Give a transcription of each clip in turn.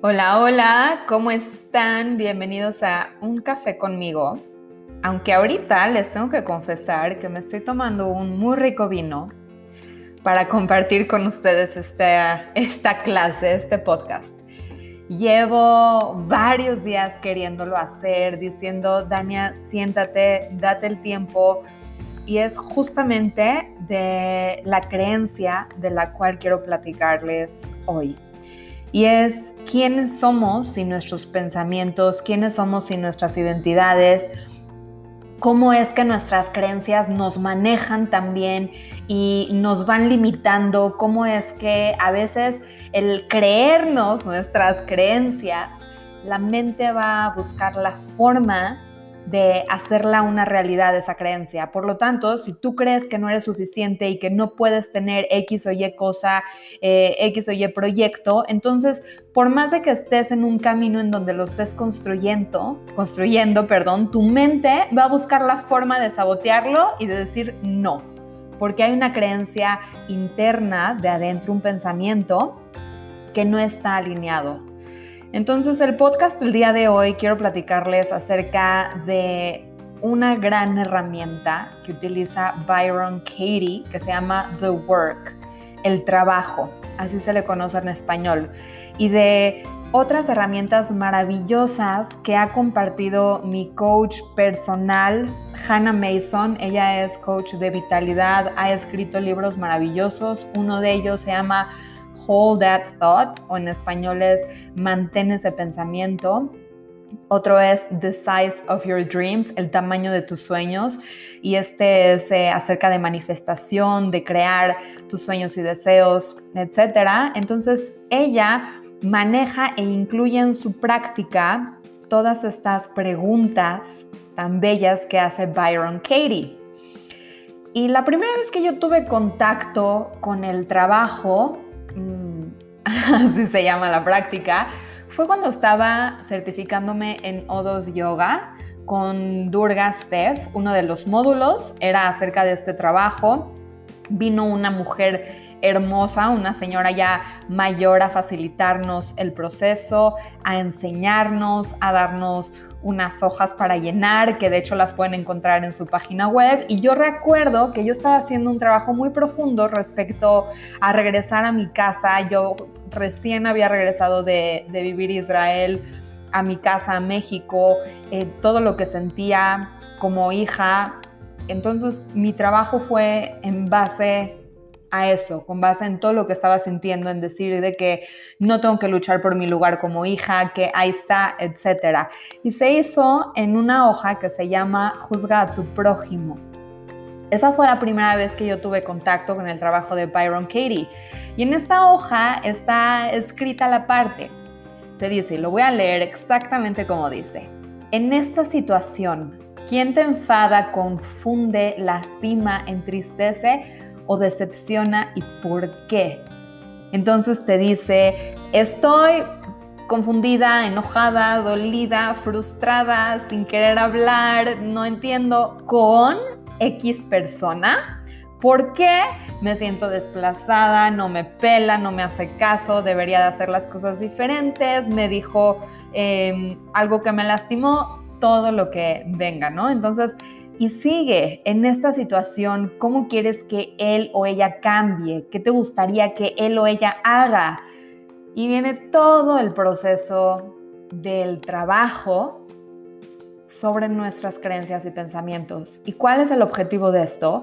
Hola, hola, ¿cómo están? Bienvenidos a Un Café conmigo. Aunque ahorita les tengo que confesar que me estoy tomando un muy rico vino para compartir con ustedes esta, esta clase, este podcast. Llevo varios días queriéndolo hacer, diciendo, Dania, siéntate, date el tiempo. Y es justamente de la creencia de la cual quiero platicarles hoy y es quiénes somos sin nuestros pensamientos, quiénes somos sin nuestras identidades, cómo es que nuestras creencias nos manejan también y nos van limitando, cómo es que a veces el creernos nuestras creencias, la mente va a buscar la forma de hacerla una realidad esa creencia. Por lo tanto, si tú crees que no eres suficiente y que no puedes tener X o Y cosa, eh, X o Y proyecto, entonces, por más de que estés en un camino en donde lo estés construyendo, construyendo, perdón, tu mente va a buscar la forma de sabotearlo y de decir no, porque hay una creencia interna de adentro, un pensamiento que no está alineado entonces, el podcast del día de hoy quiero platicarles acerca de una gran herramienta que utiliza Byron Katie que se llama The Work, el trabajo, así se le conoce en español, y de otras herramientas maravillosas que ha compartido mi coach personal, Hannah Mason. Ella es coach de vitalidad, ha escrito libros maravillosos, uno de ellos se llama Hold That Thought, o en español es Mantén ese pensamiento. Otro es The Size of Your Dreams, el tamaño de tus sueños. Y este es eh, acerca de manifestación, de crear tus sueños y deseos, etc. Entonces, ella maneja e incluye en su práctica todas estas preguntas tan bellas que hace Byron Katie. Y la primera vez que yo tuve contacto con el trabajo así se llama la práctica, fue cuando estaba certificándome en O2 Yoga con Durga Steph. Uno de los módulos era acerca de este trabajo. Vino una mujer hermosa, una señora ya mayor a facilitarnos el proceso, a enseñarnos, a darnos unas hojas para llenar, que de hecho las pueden encontrar en su página web. Y yo recuerdo que yo estaba haciendo un trabajo muy profundo respecto a regresar a mi casa. Yo recién había regresado de, vivir Israel a mi casa, a México, eh, todo lo que sentía como hija. Entonces mi trabajo fue en base a eso, con base en todo lo que estaba sintiendo, en decir de que no tengo que luchar por mi lugar como hija, que ahí está, etc. Y se hizo en una hoja que se llama Juzga a tu prójimo. Esa fue la primera vez que yo tuve contacto con el trabajo de Byron Katie. Y en esta hoja está escrita la parte. Te dice, y lo voy a leer exactamente como dice. En esta situación, ¿quién te enfada, confunde, lastima, entristece o decepciona y por qué? Entonces te dice, estoy confundida, enojada, dolida, frustrada, sin querer hablar, no entiendo, con X persona ¿Por qué me siento desplazada? No me pela, no me hace caso, debería de hacer las cosas diferentes, me dijo em, algo que me lastimó, todo lo que venga, ¿no? Entonces, y sigue en esta situación, ¿cómo quieres que él o ella cambie? ¿Qué te gustaría que él o ella haga? Y viene todo el proceso del trabajo sobre nuestras creencias y pensamientos. ¿Y cuál es el objetivo de esto?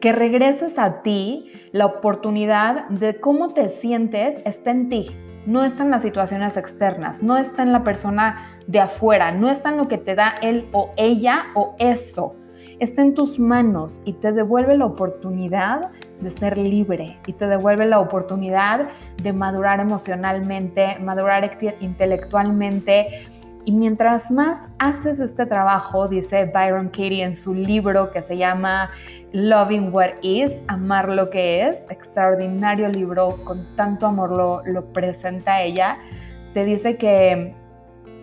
que regreses a ti la oportunidad de cómo te sientes está en ti. No está en las situaciones externas, no está en la persona de afuera, no está en lo que te da él o ella o eso. Está en tus manos y te devuelve la oportunidad de ser libre y te devuelve la oportunidad de madurar emocionalmente, madurar intelectualmente, y mientras más haces este trabajo, dice Byron Katie en su libro que se llama Loving What Is, Amar lo que es, extraordinario libro, con tanto amor lo, lo presenta ella, te dice que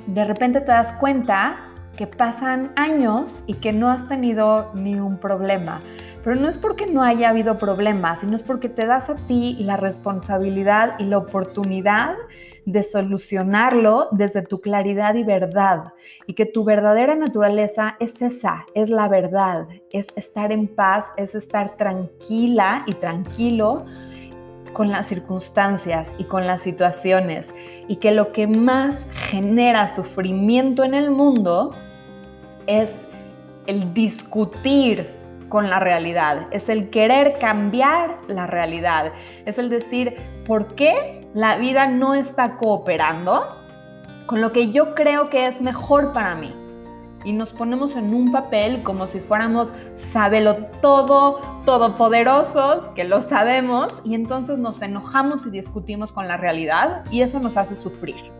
de repente te das cuenta que pasan años y que no has tenido ni un problema. Pero no es porque no haya habido problemas, sino es porque te das a ti la responsabilidad y la oportunidad de solucionarlo desde tu claridad y verdad. Y que tu verdadera naturaleza es esa, es la verdad, es estar en paz, es estar tranquila y tranquilo con las circunstancias y con las situaciones y que lo que más genera sufrimiento en el mundo es el discutir con la realidad, es el querer cambiar la realidad, es el decir, ¿por qué la vida no está cooperando con lo que yo creo que es mejor para mí? y nos ponemos en un papel como si fuéramos sabelo todo, todopoderosos, que lo sabemos, y entonces nos enojamos y discutimos con la realidad y eso nos hace sufrir.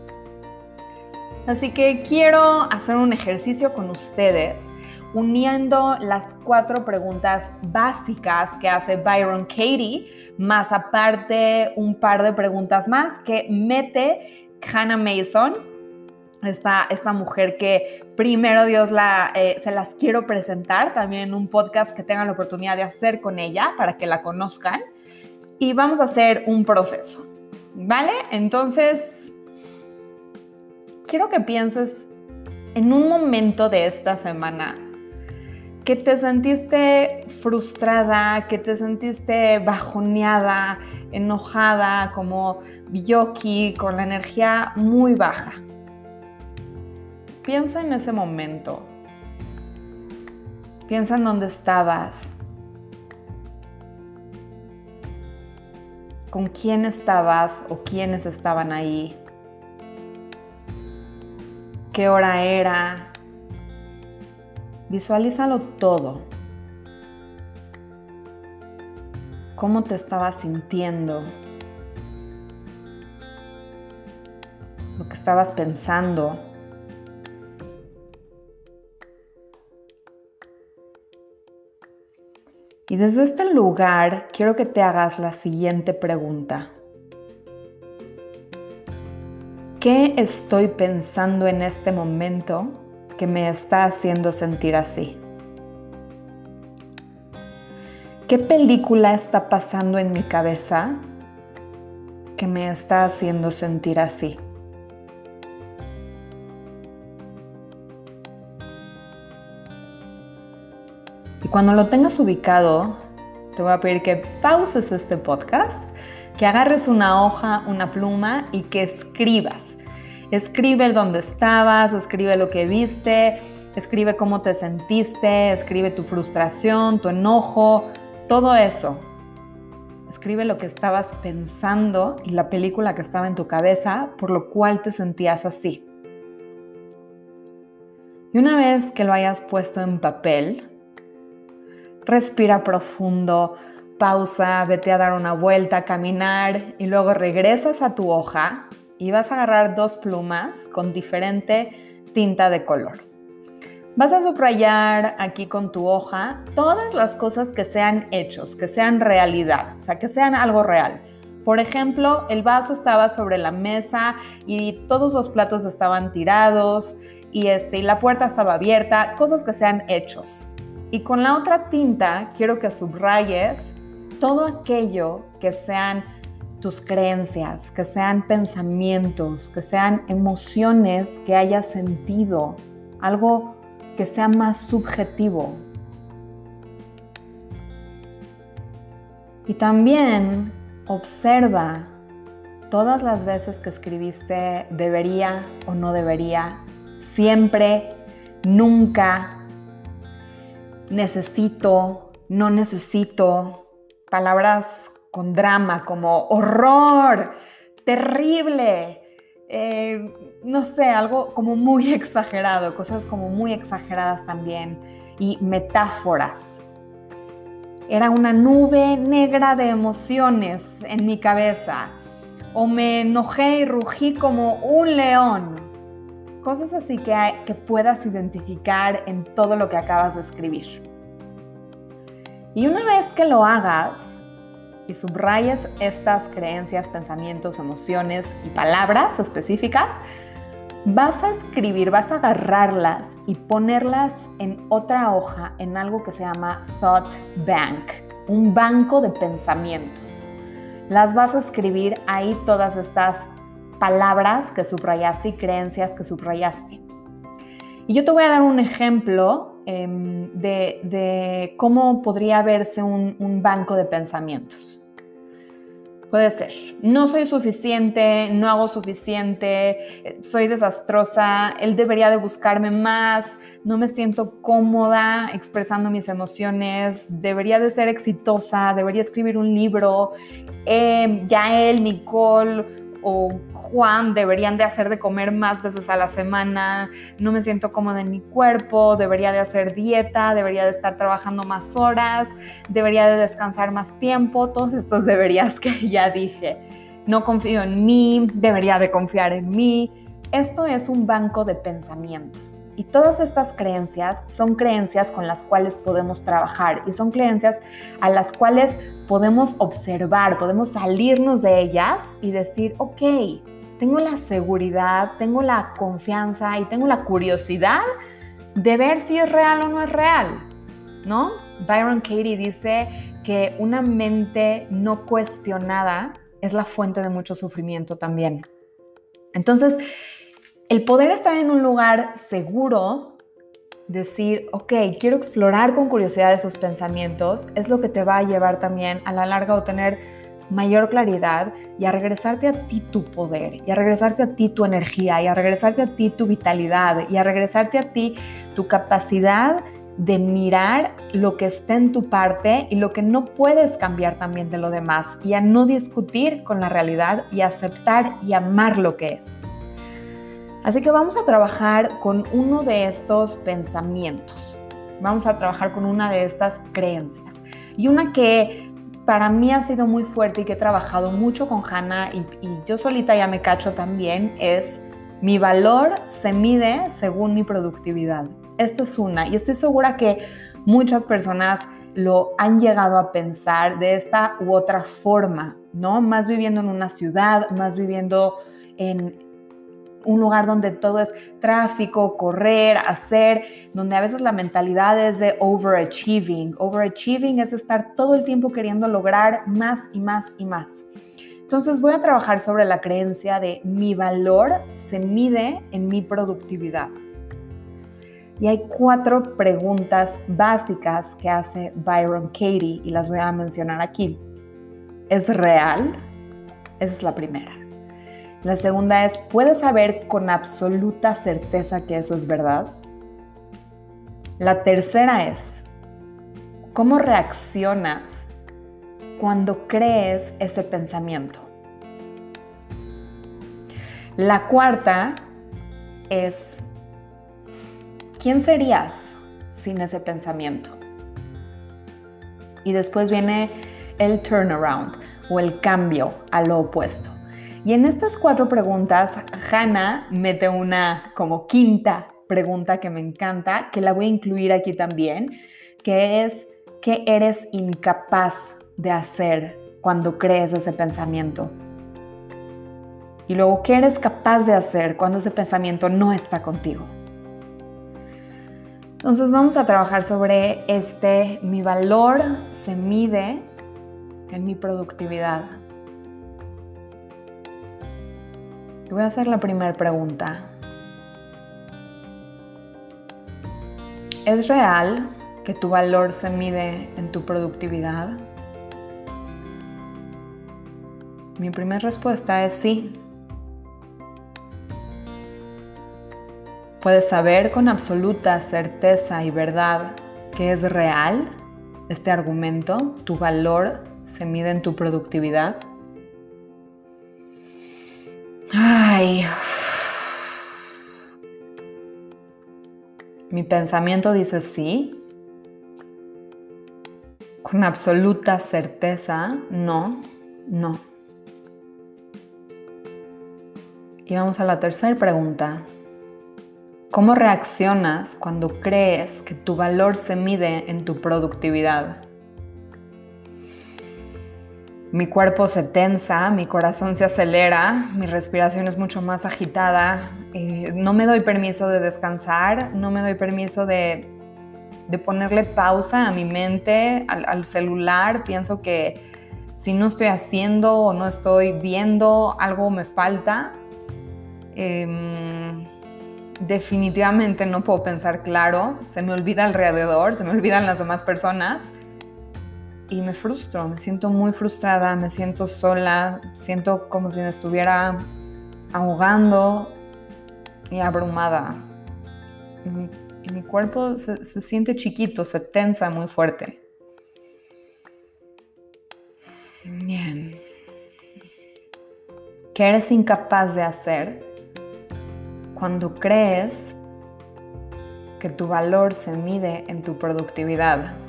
Así que quiero hacer un ejercicio con ustedes uniendo las cuatro preguntas básicas que hace Byron Katie, más aparte un par de preguntas más que mete Hannah Mason esta, esta mujer que primero Dios eh, se las quiero presentar también en un podcast que tengan la oportunidad de hacer con ella para que la conozcan. Y vamos a hacer un proceso, ¿vale? Entonces, quiero que pienses en un momento de esta semana que te sentiste frustrada, que te sentiste bajoneada, enojada, como Biyoki, con la energía muy baja. Piensa en ese momento. Piensa en dónde estabas. ¿Con quién estabas o quiénes estaban ahí? ¿Qué hora era? Visualízalo todo. ¿Cómo te estabas sintiendo? Lo que estabas pensando. Y desde este lugar quiero que te hagas la siguiente pregunta. ¿Qué estoy pensando en este momento que me está haciendo sentir así? ¿Qué película está pasando en mi cabeza que me está haciendo sentir así? Y cuando lo tengas ubicado, te voy a pedir que pauses este podcast, que agarres una hoja, una pluma y que escribas. Escribe dónde estabas, escribe lo que viste, escribe cómo te sentiste, escribe tu frustración, tu enojo, todo eso. Escribe lo que estabas pensando y la película que estaba en tu cabeza, por lo cual te sentías así. Y una vez que lo hayas puesto en papel, respira profundo, pausa, vete a dar una vuelta, caminar y luego regresas a tu hoja y vas a agarrar dos plumas con diferente tinta de color. Vas a subrayar aquí con tu hoja todas las cosas que sean hechos, que sean realidad, o sea, que sean algo real. Por ejemplo, el vaso estaba sobre la mesa y todos los platos estaban tirados y, este, y la puerta estaba abierta, cosas que sean hechos. Y con la otra tinta quiero que subrayes todo aquello que sean tus creencias, que sean pensamientos, que sean emociones que hayas sentido, algo que sea más subjetivo. Y también observa todas las veces que escribiste debería o no debería, siempre, nunca, necesito, no necesito, palabras con drama como horror, terrible, eh, no sé, algo como muy exagerado, cosas como muy exageradas también y metáforas. Era una nube negra de emociones en mi cabeza o me enojé y rugí como un león cosas así que, que puedas identificar en todo lo que acabas de escribir. Y una vez que lo hagas y subrayes estas creencias, pensamientos, emociones y palabras específicas, vas a escribir, vas a agarrarlas y ponerlas en otra hoja, en algo que se llama Thought Bank, un banco de pensamientos. Las vas a escribir ahí todas estas palabras que subrayaste y creencias que subrayaste. Y yo te voy a dar un ejemplo em, de, cómo podría verse un banco de pensamientos. Puede ser. No soy suficiente, no hago suficiente, soy desastrosa, él debería de buscarme más, no me siento cómoda expresando mis emociones, debería de ser exitosa, debería escribir un libro, eh, ya él, Nicole o Juan deberían de hacer de comer más veces a la semana, no me siento cómoda en mi cuerpo, debería de hacer dieta, debería de estar trabajando más horas, debería de descansar más tiempo, todos estos deberías que ya dije. No confío en mí, debería de confiar en mí. Esto es un banco de pensamientos y todas estas creencias son creencias con las cuales podemos trabajar y son creencias a las cuales podemos observar, podemos salirnos de ellas y decir, ok, tengo la seguridad, tengo la confianza y tengo la curiosidad de ver si es real o no es real, ¿no? Byron Katie dice que una mente no cuestionada es la fuente de mucho sufrimiento también. Entonces, el poder estar en un lugar seguro, decir, ok, quiero explorar con curiosidad esos pensamientos, es lo que te va a llevar también a la larga a obtener mayor claridad y a regresarte a ti tu poder, y a regresarte a ti tu energía, y a regresarte a ti tu vitalidad, y a regresarte a ti tu capacidad de mirar lo que está en tu parte y lo que no puedes cambiar también de lo demás, y a no discutir con la realidad y aceptar y amar lo que es. Así que vamos a trabajar con uno de estos pensamientos, vamos a trabajar con una de estas creencias y una que para mí ha sido muy fuerte y que he trabajado mucho con Hannah y, yo solita ya me cacho también es mi valor se mide según mi productividad. Esta es una y estoy segura que muchas personas lo han llegado a pensar de esta u otra forma, ¿no? Más viviendo en una ciudad, más viviendo en, un lugar donde todo es tráfico, correr, hacer, donde a veces la mentalidad es de overachieving. Overachieving es estar todo el tiempo queriendo lograr más y más y más. Entonces voy a trabajar sobre la creencia de mi valor se mide en mi productividad. Y hay cuatro preguntas básicas que hace Byron Katie y las voy a mencionar aquí. ¿Es real? Esa es la primera. La segunda es, ¿puedes saber con absoluta certeza que eso es verdad? La tercera es, ¿cómo reaccionas cuando crees ese pensamiento? La cuarta es, ¿quién serías sin ese pensamiento? Y después viene el turnaround o el cambio a lo opuesto. Y en estas cuatro preguntas, Hannah mete una como quinta pregunta que me encanta, que la voy a incluir aquí también, que es, ¿qué eres incapaz de hacer cuando crees ese pensamiento? Y luego, ¿qué eres capaz de hacer cuando ese pensamiento no está contigo? Entonces vamos a trabajar sobre este, mi valor se mide en mi productividad. Te voy a hacer la primera pregunta. ¿Es real que tu valor se mide en tu productividad? Mi primera respuesta es sí. ¿Puedes saber con absoluta certeza y verdad que es real este argumento? ¿Tu valor se mide en tu productividad? Ay. Mi pensamiento dice sí. Con absoluta certeza, no, no. Y vamos a la tercera pregunta. ¿Cómo reaccionas cuando crees que tu valor se mide en tu productividad? Mi cuerpo se tensa, mi corazón se acelera, mi respiración es mucho más agitada, eh, no me doy permiso de descansar, no me doy permiso de, ponerle pausa a mi mente, al, celular. Pienso que si no estoy haciendo o no estoy viendo, algo me falta. Em, definitivamente no puedo pensar claro, se me olvida alrededor, se me olvidan las demás personas y me frustro, me siento muy frustrada, me siento sola, siento como si me estuviera ahogando y abrumada. Y mi, cuerpo se, se siente chiquito, se tensa muy fuerte. Bien. ¿Qué eres incapaz de hacer cuando crees que tu valor se mide en tu productividad?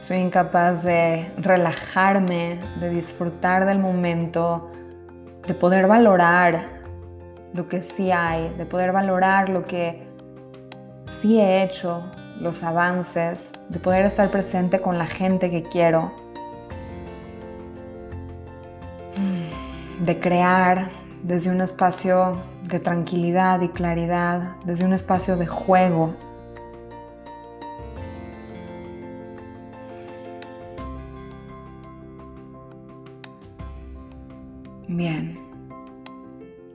Soy incapaz de relajarme, de disfrutar del momento, de poder valorar lo que sí hay, de poder valorar lo que sí he hecho, los avances, de poder estar presente con la gente que quiero, de crear desde un espacio de tranquilidad y claridad, desde un espacio de juego. Bien.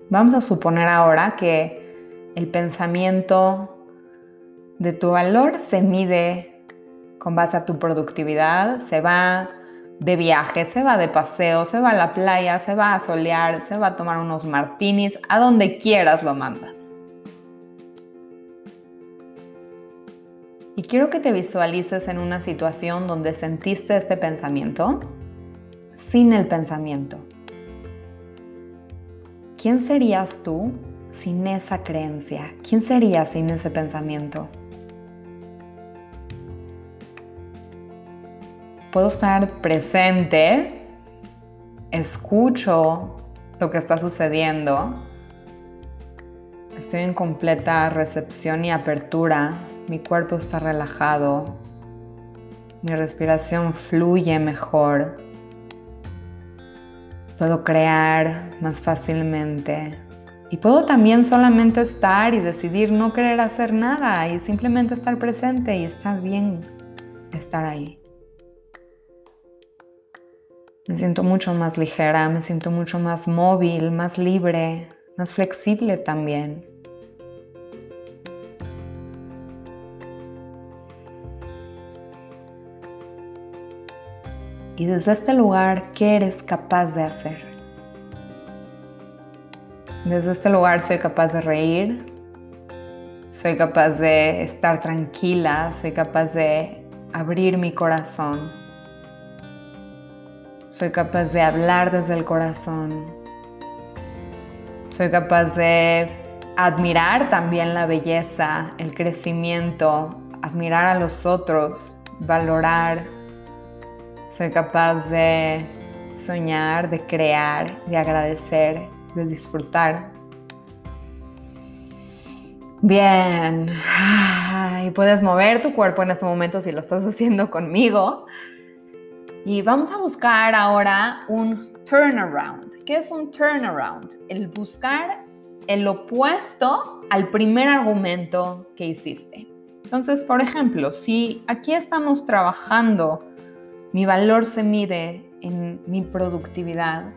Vamos a suponer ahora que el pensamiento de tu valor se mide con base a tu productividad, se va de viaje, se va de paseo, se va a la playa, se va a solear, se va a tomar unos martinis, a donde quieras lo mandas. Y quiero que te visualices en una situación donde sentiste este pensamiento sin el pensamiento. ¿Quién serías tú sin esa creencia? ¿Quién serías sin ese pensamiento? puedo estar presente, escucho lo que está sucediendo, estoy en completa recepción y apertura, mi cuerpo está relajado, mi respiración fluye mejor, puedo crear más fácilmente y puedo también solamente estar y decidir no querer hacer nada y simplemente estar presente y está bien estar ahí. Me siento mucho más ligera, me siento mucho más móvil, más libre, más flexible también. Y desde este lugar, ¿qué eres capaz de hacer? Desde este lugar soy capaz de reír, soy capaz de estar tranquila, soy capaz de abrir mi corazón soy capaz de hablar desde el corazón. Soy capaz de admirar también la belleza, el crecimiento, admirar a los otros, valorar. Soy capaz de soñar, de crear, de agradecer, de disfrutar. Bien, y puedes mover tu cuerpo en este momento si lo estás haciendo conmigo. Y vamos a buscar ahora un turnaround. ¿Qué es un turnaround? El buscar el opuesto al primer argumento que hiciste. Entonces, por ejemplo, si aquí estamos trabajando, mi valor se mide en mi productividad,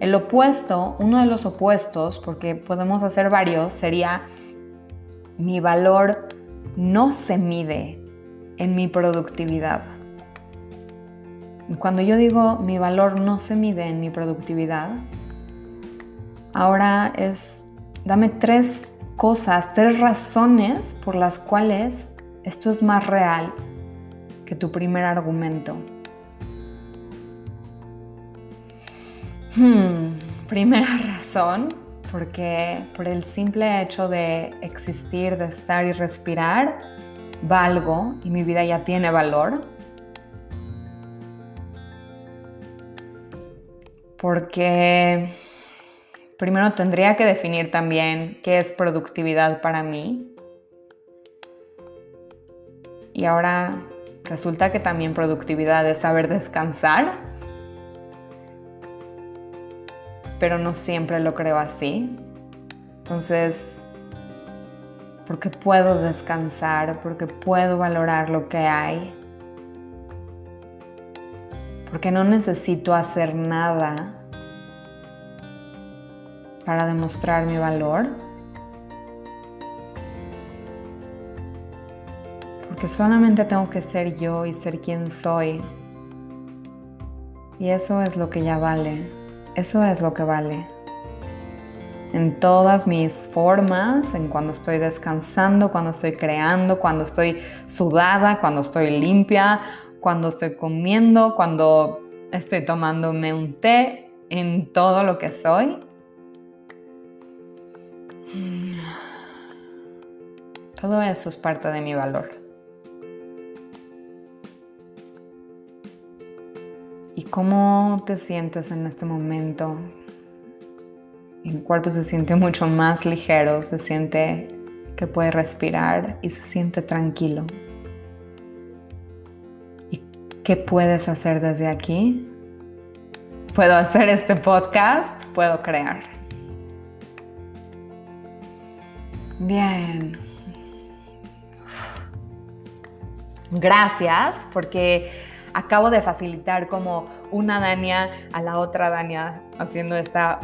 el opuesto, uno de los opuestos, porque podemos hacer varios, sería mi valor no se mide en mi productividad. Cuando yo digo mi valor no se mide en mi productividad, ahora es, dame tres cosas, tres razones por las cuales esto es más real que tu primer argumento. Hmm, primera razón, porque por el simple hecho de existir, de estar y respirar, valgo y mi vida ya tiene valor. porque primero tendría que definir también qué es productividad para mí. Y ahora resulta que también productividad es saber descansar. pero no siempre lo creo así. Entonces, porque puedo descansar, porque puedo valorar lo que hay, porque no necesito hacer nada para demostrar mi valor, porque solamente tengo que ser yo y ser quien soy. Y eso es lo que ya vale, eso es lo que vale en todas mis formas, en cuando estoy descansando, cuando estoy creando, cuando estoy sudada, cuando estoy limpia, cuando estoy comiendo, cuando estoy tomándome un té, en todo lo que soy. Todo eso es parte de mi valor. Cómo te sientes en este momento? El cuerpo se siente mucho más ligero, se siente que puede respirar y se siente tranquilo. ¿Y qué puedes hacer desde aquí? Puedo hacer este podcast, puedo crear. Bien. Gracias porque acabo de facilitar como una Dania a la otra Dania haciendo esta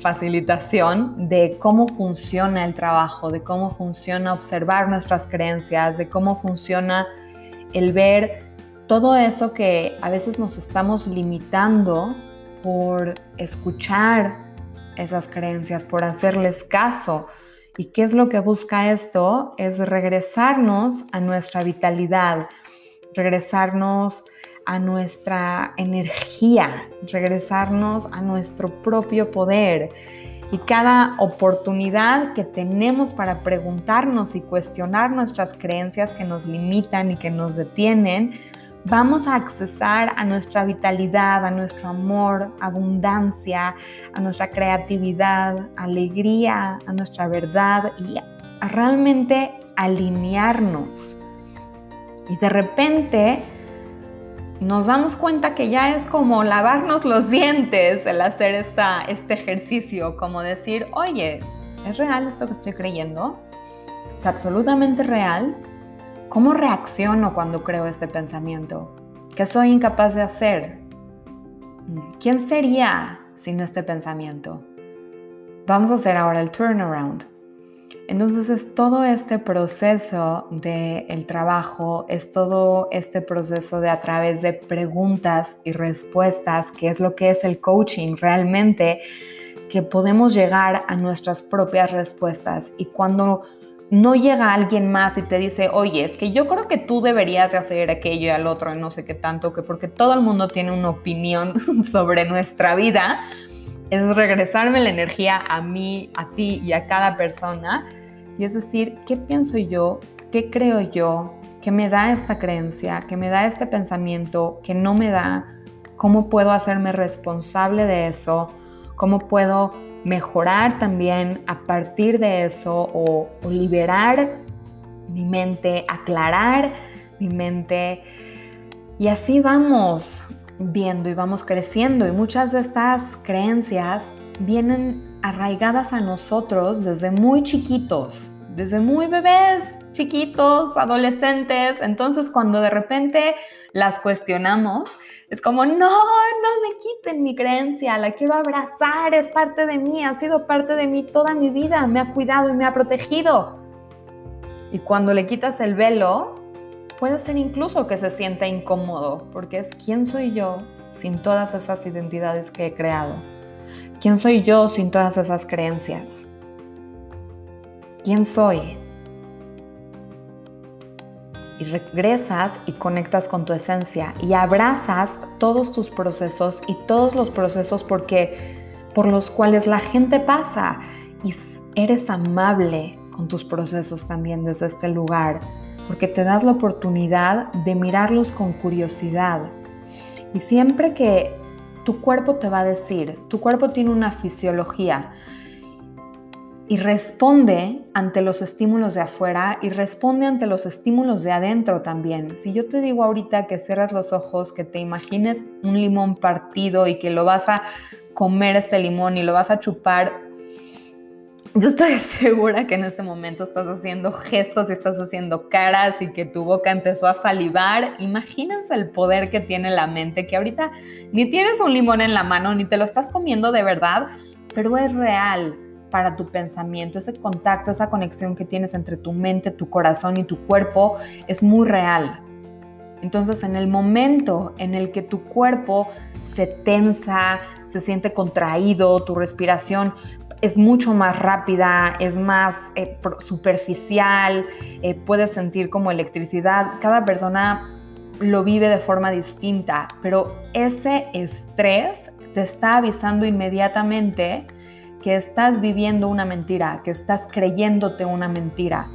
facilitación de cómo funciona el trabajo, de cómo funciona observar nuestras creencias, de cómo funciona el ver todo eso que a veces nos estamos limitando por escuchar esas creencias, por hacerles caso. ¿Y qué es lo que busca esto? Es regresarnos a nuestra vitalidad, regresarnos a nuestra energía, regresarnos a nuestro propio poder. Y cada oportunidad que tenemos para preguntarnos y cuestionar nuestras creencias que nos limitan y que nos detienen, vamos a accesar a nuestra vitalidad, a nuestro amor, abundancia, a nuestra creatividad, alegría, a nuestra verdad y a realmente alinearnos. Y de repente nos damos cuenta que ya es como lavarnos los dientes el hacer esta, este ejercicio, como decir, oye, ¿es real esto que estoy creyendo? ¿Es absolutamente real? ¿Cómo reacciono cuando creo este pensamiento? ¿Qué soy incapaz de hacer? ¿Quién sería sin este pensamiento? Vamos a hacer ahora el turnaround. Entonces es todo este proceso del el trabajo, es todo este proceso de a través de preguntas y respuestas, que es lo que es el coaching realmente, que podemos llegar a nuestras propias respuestas. Y cuando no llega alguien más y te dice, oye, es que yo creo que tú deberías de hacer aquello y al otro y no sé qué tanto, que porque todo el mundo tiene una opinión sobre nuestra vida, es regresarme la energía a mí, a ti y a cada persona. Y es decir, ¿qué pienso yo? ¿Qué creo yo? ¿Qué me da esta creencia? ¿Qué me da este pensamiento? ¿Qué no me da? ¿Cómo puedo hacerme responsable de eso? ¿Cómo puedo mejorar también a partir de eso o, o liberar mi mente, aclarar mi mente? Y así vamos viendo y vamos creciendo y muchas de estas creencias vienen arraigadas a nosotros desde muy chiquitos, desde muy bebés, chiquitos, adolescentes. Entonces cuando de repente las cuestionamos, es como, no, no me quiten mi creencia, la quiero abrazar, es parte de mí, ha sido parte de mí toda mi vida, me ha cuidado y me ha protegido. Y cuando le quitas el velo, puede ser incluso que se sienta incómodo, porque es quién soy yo sin todas esas identidades que he creado. ¿Quién soy yo sin todas esas creencias? ¿Quién soy? Y regresas y conectas con tu esencia y abrazas todos tus procesos y todos los procesos porque por los cuales la gente pasa y eres amable con tus procesos también desde este lugar porque te das la oportunidad de mirarlos con curiosidad. Y siempre que tu cuerpo te va a decir, tu cuerpo tiene una fisiología, y responde ante los estímulos de afuera y responde ante los estímulos de adentro también. Si yo te digo ahorita que cierras los ojos, que te imagines un limón partido y que lo vas a comer este limón y lo vas a chupar, yo estoy segura que en este momento estás haciendo gestos y estás haciendo caras y que tu boca empezó a salivar. Imagínense el poder que tiene la mente, que ahorita ni tienes un limón en la mano, ni te lo estás comiendo de verdad, pero es real para tu pensamiento, ese contacto, esa conexión que tienes entre tu mente, tu corazón y tu cuerpo es muy real. Entonces, en el momento en el que tu cuerpo se tensa, se siente contraído, tu respiración es mucho más rápida, es más eh, superficial, eh, puedes sentir como electricidad. Cada persona lo vive de forma distinta, pero ese estrés te está avisando inmediatamente que estás viviendo una mentira, que estás creyéndote una mentira.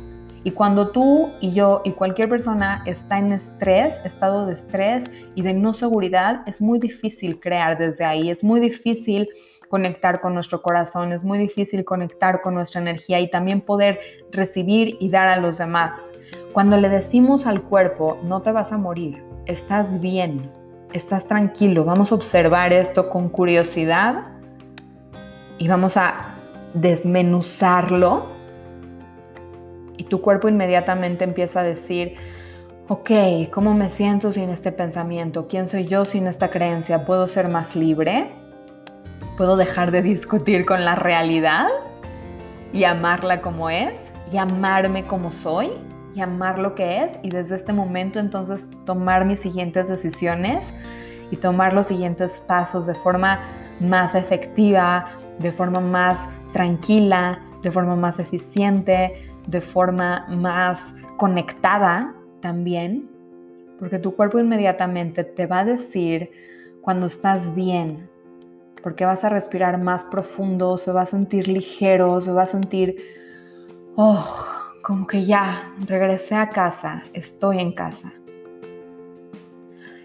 Y cuando tú y yo y cualquier persona está en estrés, estado de estrés y de no seguridad, es muy difícil crear desde ahí, es muy difícil conectar con nuestro corazón, es muy difícil conectar con nuestra energía y también poder recibir y dar a los demás. Cuando le decimos al cuerpo, no te vas a morir, estás bien, estás tranquilo, vamos a observar esto con curiosidad y vamos a desmenuzarlo y tu cuerpo inmediatamente empieza a decir, ok, ¿cómo me siento sin este pensamiento? ¿Quién soy yo sin esta creencia? ¿Puedo ser más libre? ¿Puedo dejar de discutir con la realidad y amarla como es? ¿Y amarme como soy? ¿Y amar lo que es? Y desde este momento entonces tomar mis siguientes decisiones y tomar los siguientes pasos de forma más efectiva, de forma más tranquila, de forma más eficiente, de forma más conectada también, porque tu cuerpo inmediatamente te va a decir cuando estás bien, porque vas a respirar más profundo, se va a sentir ligero, se va a sentir, oh, como que ya regresé a casa, estoy en casa.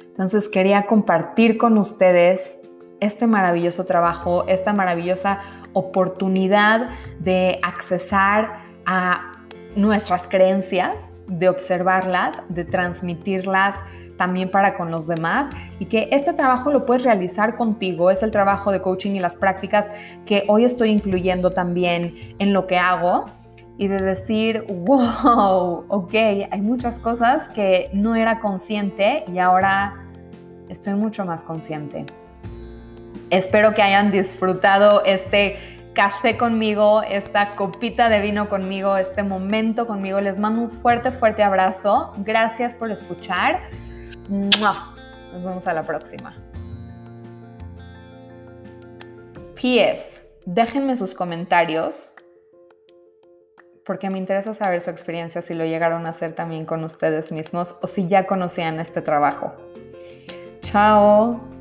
Entonces quería compartir con ustedes este maravilloso trabajo, esta maravillosa oportunidad de accesar a nuestras creencias, de observarlas, de transmitirlas también para con los demás y que este trabajo lo puedes realizar contigo. Es el trabajo de coaching y las prácticas que hoy estoy incluyendo también en lo que hago y de decir, wow, ok, hay muchas cosas que no era consciente y ahora estoy mucho más consciente. Espero que hayan disfrutado este café conmigo, esta copita de vino conmigo, este momento conmigo. Les mando un fuerte, fuerte abrazo. Gracias por escuchar. Nos vemos a la próxima. PS, déjenme sus comentarios porque me interesa saber su experiencia, si lo llegaron a hacer también con ustedes mismos o si ya conocían este trabajo. Chao.